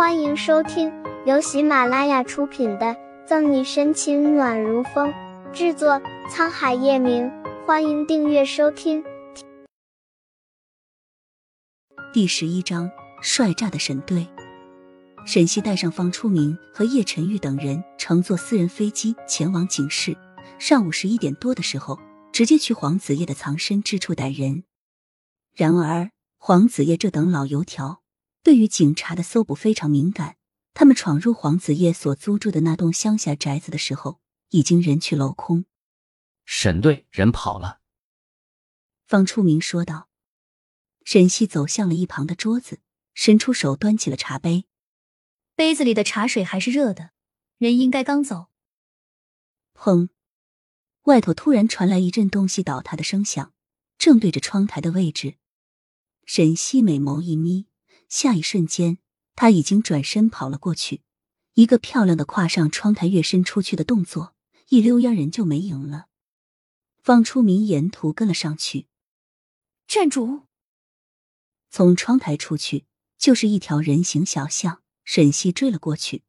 欢迎收听由喜马拉雅出品的《赠你深情暖如风》，制作沧海夜明。欢迎订阅收听。第十一章，帅炸的沈队。沈西带上方初明和叶晨玉等人，乘坐私人飞机前往警市。上午十一点多的时候，直接去黄子叶的藏身之处逮人。然而，黄子叶这等老油条。对于警察的搜捕非常敏感。他们闯入黄子叶所租住的那栋乡下宅子的时候，已经人去楼空。沈队人跑了。方初明说道。沈西走向了一旁的桌子，伸出手端起了茶杯，杯子里的茶水还是热的，人应该刚走。砰！外头突然传来一阵东西倒塌的声响，正对着窗台的位置。沈西美眸一眯。下一瞬间，他已经转身跑了过去，一个漂亮的跨上窗台跃身出去的动作，一溜烟人就没影了。方初明沿途跟了上去，站住！从窗台出去就是一条人行小巷。沈西追了过去，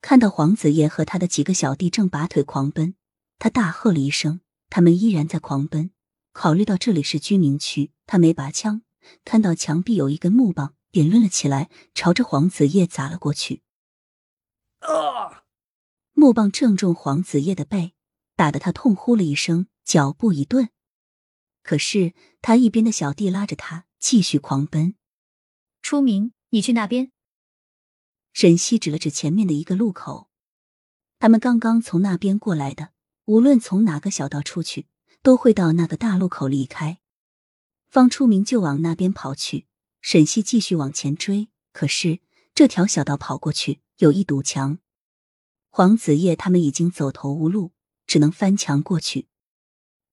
看到黄子叶和他的几个小弟正拔腿狂奔，他大喝了一声，他们依然在狂奔。考虑到这里是居民区，他没拔枪，看到墙壁有一根木棒。便抡了起来，朝着黄子叶砸了过去。啊！木棒正中黄子叶的背，打得他痛呼了一声，脚步一顿。可是他一边的小弟拉着他继续狂奔。初明，你去那边。沈西指了指前面的一个路口，他们刚刚从那边过来的，无论从哪个小道出去，都会到那个大路口离开。方出明就往那边跑去。沈西继续往前追，可是这条小道跑过去有一堵墙，黄子叶他们已经走投无路，只能翻墙过去。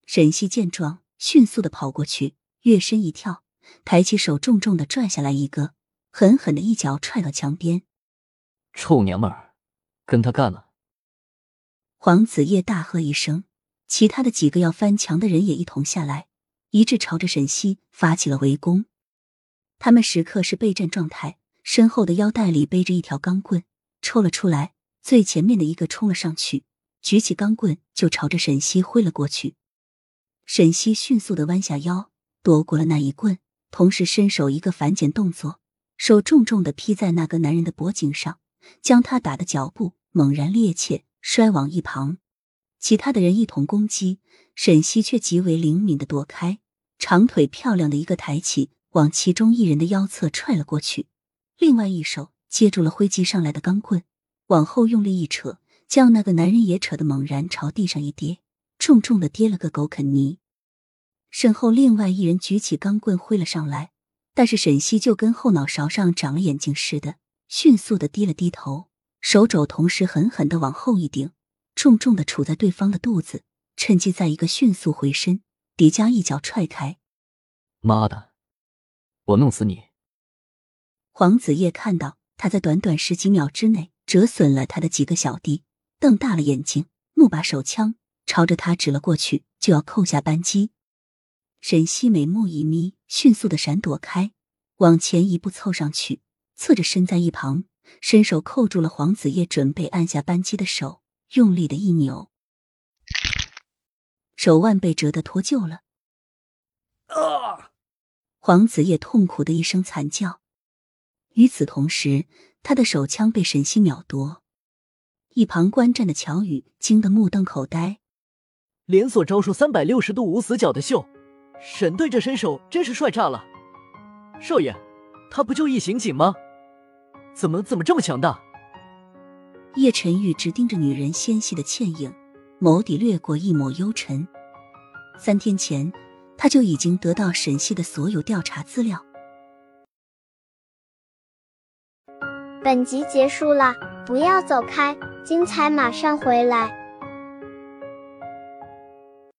沈西见状，迅速的跑过去，跃身一跳，抬起手，重重的拽下来一个，狠狠的一脚踹到墙边。臭娘们儿，跟他干了！黄子叶大喝一声，其他的几个要翻墙的人也一同下来，一致朝着沈西发起了围攻。他们时刻是备战状态，身后的腰带里背着一条钢棍，抽了出来。最前面的一个冲了上去，举起钢棍就朝着沈西挥了过去。沈西迅速的弯下腰，躲过了那一棍，同时伸手一个反剪动作，手重重的劈在那个男人的脖颈上，将他打的脚步猛然趔趄，摔往一旁。其他的人一同攻击，沈西却极为灵敏的躲开，长腿漂亮的一个抬起。往其中一人的腰侧踹了过去，另外一手接住了挥击上来的钢棍，往后用力一扯，将那个男人也扯得猛然朝地上一跌，重重的跌了个狗啃泥。身后另外一人举起钢棍挥了上来，但是沈西就跟后脑勺上长了眼睛似的，迅速的低了低头，手肘同时狠狠的往后一顶，重重的杵在对方的肚子，趁机再一个迅速回身，叠加一脚踹开。妈的！我弄死你！黄子夜看到他在短短十几秒之内折损了他的几个小弟，瞪大了眼睛，怒把手枪朝着他指了过去，就要扣下扳机。沈西眉目一眯，迅速的闪躲开，往前一步凑上去，侧着身在一旁，伸手扣住了黄子夜准备按下扳机的手，用力的一扭，手腕被折得脱臼了。啊！黄子叶痛苦的一声惨叫，与此同时，他的手枪被沈西秒夺。一旁观战的乔宇惊得目瞪口呆。连锁招数三百六十度无死角的秀，沈队这身手真是帅炸了！少爷，他不就一刑警吗？怎么怎么这么强大？叶晨玉直盯着女人纤细的倩影，眸底掠过一抹幽沉。三天前。他就已经得到沈西的所有调查资料。本集结束了，不要走开，精彩马上回来。